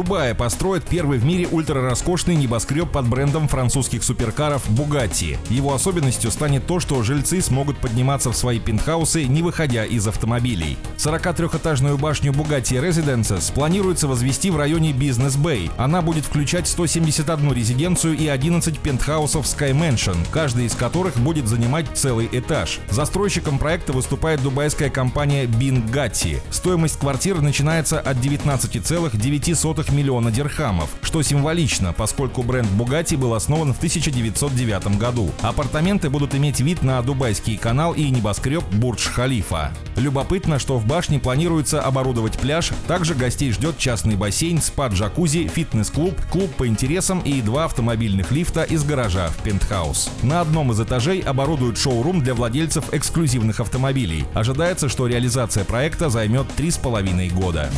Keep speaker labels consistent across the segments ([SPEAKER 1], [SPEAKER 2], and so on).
[SPEAKER 1] Дубае построят первый в мире ультрароскошный небоскреб под брендом французских суперкаров Bugatti. Его особенностью станет то, что жильцы смогут подниматься в свои пентхаусы, не выходя из автомобилей. 43-этажную башню Bugatti Residences планируется возвести в районе Бизнес Bay. Она будет включать 171 резиденцию и 11 пентхаусов Sky Mansion, каждый из которых будет занимать целый этаж. Застройщиком проекта выступает дубайская компания Bingatti. Стоимость квартир начинается от 19,9 миллиона дирхамов, что символично, поскольку бренд Bugatti был основан в 1909 году. Апартаменты будут иметь вид на Дубайский канал и небоскреб Бурдж-Халифа. Любопытно, что в башне планируется оборудовать пляж, также гостей ждет частный бассейн, спа-джакузи, фитнес-клуб, клуб по интересам и два автомобильных лифта из гаража в пентхаус. На одном из этажей оборудуют шоурум для владельцев эксклюзивных автомобилей. Ожидается, что реализация проекта займет 3,5 года.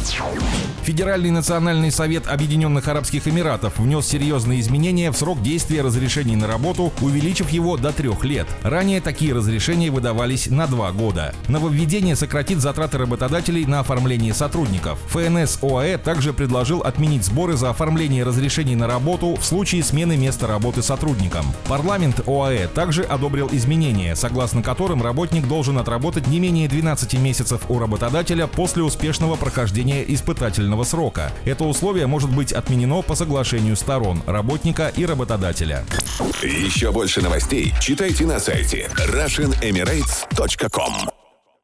[SPEAKER 1] Федеральный национальный Совет Объединенных Арабских Эмиратов внес серьезные изменения в срок действия разрешений на работу, увеличив его до трех лет. Ранее такие разрешения выдавались на два года. Нововведение сократит затраты работодателей на оформление сотрудников. ФНС ОАЭ также предложил отменить сборы за оформление разрешений на работу в случае смены места работы сотрудникам. Парламент ОАЭ также одобрил изменения, согласно которым работник должен отработать не менее 12 месяцев у работодателя после успешного прохождения испытательного срока. Это условие условие может быть отменено по соглашению сторон, работника и работодателя.
[SPEAKER 2] Еще больше новостей читайте на сайте RussianEmirates.com